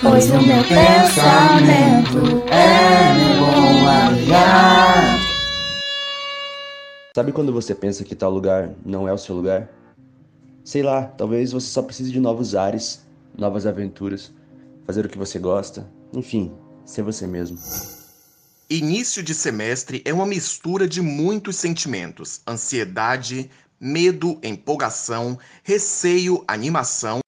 Pois o meu pensamento é meu bom aliar. Sabe quando você pensa que tal lugar não é o seu lugar? Sei lá, talvez você só precise de novos ares, novas aventuras, fazer o que você gosta, enfim, ser você mesmo. Início de semestre é uma mistura de muitos sentimentos: ansiedade, medo, empolgação, receio, animação.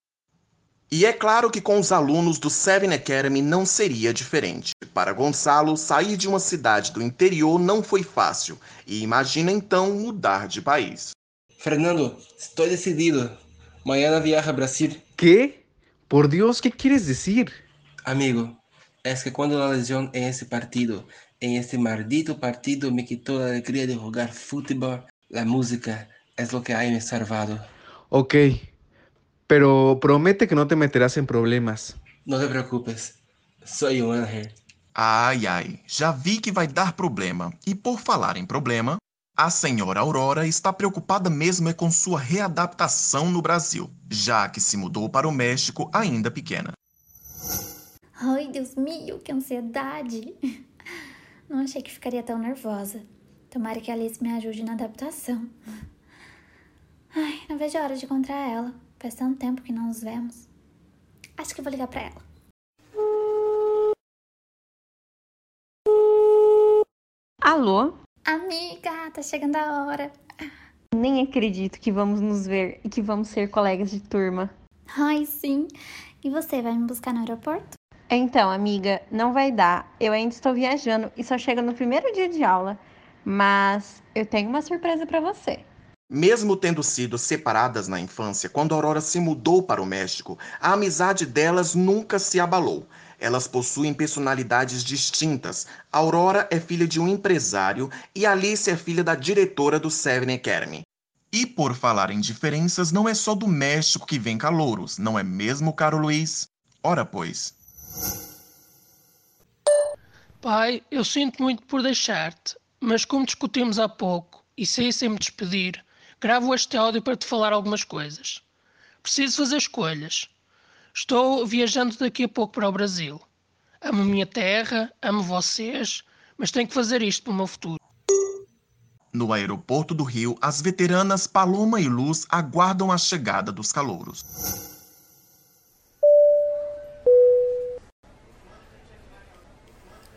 E é claro que com os alunos do Seven Academy não seria diferente. Para Gonçalo, sair de uma cidade do interior não foi fácil, e imagina então mudar de país. Fernando, estou decidido. Mañana viaja a Brasil. ¿Qué? Por Dios, ¿qué quieres decir? Amigo, es que cuando la lesión en ese partido, en este maldito partido, me quitó la alegría de jugar fútbol, la música es lo que ha me salvado. Ok, pero promete que no te meterás en problemas. No te preocupes, soy un ángel. Ai, ai, já vi que vai dar problema. E por falar em problema, a senhora Aurora está preocupada mesmo é com sua readaptação no Brasil, já que se mudou para o México ainda pequena. Ai, Deus meu, que ansiedade! Não achei que ficaria tão nervosa. Tomara que a Alice me ajude na adaptação. Ai, não vejo a hora de encontrar ela. Faz tanto tempo que não nos vemos. Acho que vou ligar pra ela. Alô? Amiga, tá chegando a hora. Nem acredito que vamos nos ver e que vamos ser colegas de turma. Ai, sim. E você vai me buscar no aeroporto? Então, amiga, não vai dar. Eu ainda estou viajando e só chego no primeiro dia de aula. Mas eu tenho uma surpresa para você. Mesmo tendo sido separadas na infância, quando Aurora se mudou para o México, a amizade delas nunca se abalou. Elas possuem personalidades distintas. Aurora é filha de um empresário e Alice é filha da diretora do Seven Academy. E por falar em diferenças, não é só do México que vem calouros, não é mesmo, caro Luiz? Ora, pois. Pai, eu sinto muito por deixar-te, mas como discutimos há pouco e saí sem me despedir, gravo este áudio para te falar algumas coisas. Preciso fazer escolhas. Estou viajando daqui a pouco para o Brasil. Amo a minha terra, amo vocês, mas tenho que fazer isto para o meu futuro. No aeroporto do Rio, as veteranas Paloma e Luz aguardam a chegada dos calouros.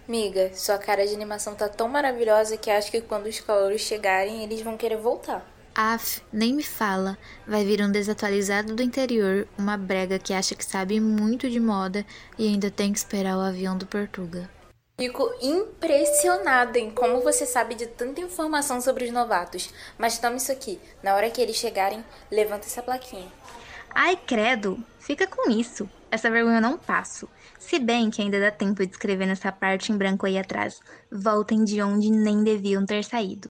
Miga, sua cara de animação tá tão maravilhosa que acho que quando os calouros chegarem, eles vão querer voltar. Af, nem me fala. Vai vir um desatualizado do interior, uma brega que acha que sabe muito de moda e ainda tem que esperar o avião do Portuga. Fico impressionada em como você sabe de tanta informação sobre os novatos. Mas toma isso aqui. Na hora que eles chegarem, levanta essa plaquinha. Ai, credo, fica com isso. Essa vergonha eu não passo. Se bem que ainda dá tempo de escrever nessa parte em branco aí atrás. Voltem de onde nem deviam ter saído.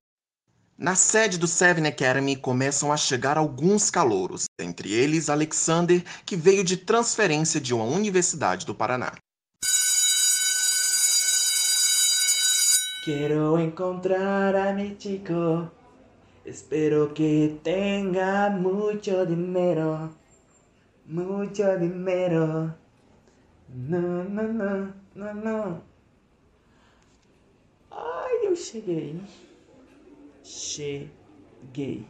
Na sede do Seven Academy começam a chegar alguns calouros, entre eles Alexander, que veio de transferência de uma universidade do Paraná. Quiero encontrar a mi chico. Espero que tenga mucho dinero. Mucho dinero. No, no, no, no, no. Ai, eu cheguei. Cheguei.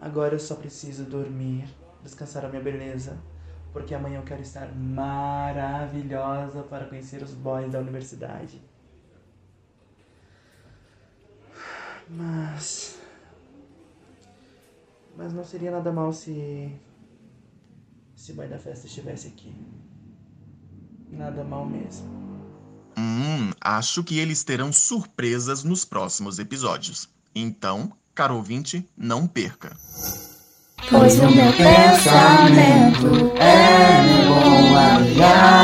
Agora eu só preciso dormir, descansar a minha beleza, porque amanhã eu quero estar maravilhosa para conhecer os boys da universidade. Mas. Mas não seria nada mal se. Se o boy da festa estivesse aqui. Nada mal mesmo. Hum, acho que eles terão surpresas nos próximos episódios. Então, caro ouvinte, não perca. Pois o meu pensamento é meu bom aliar.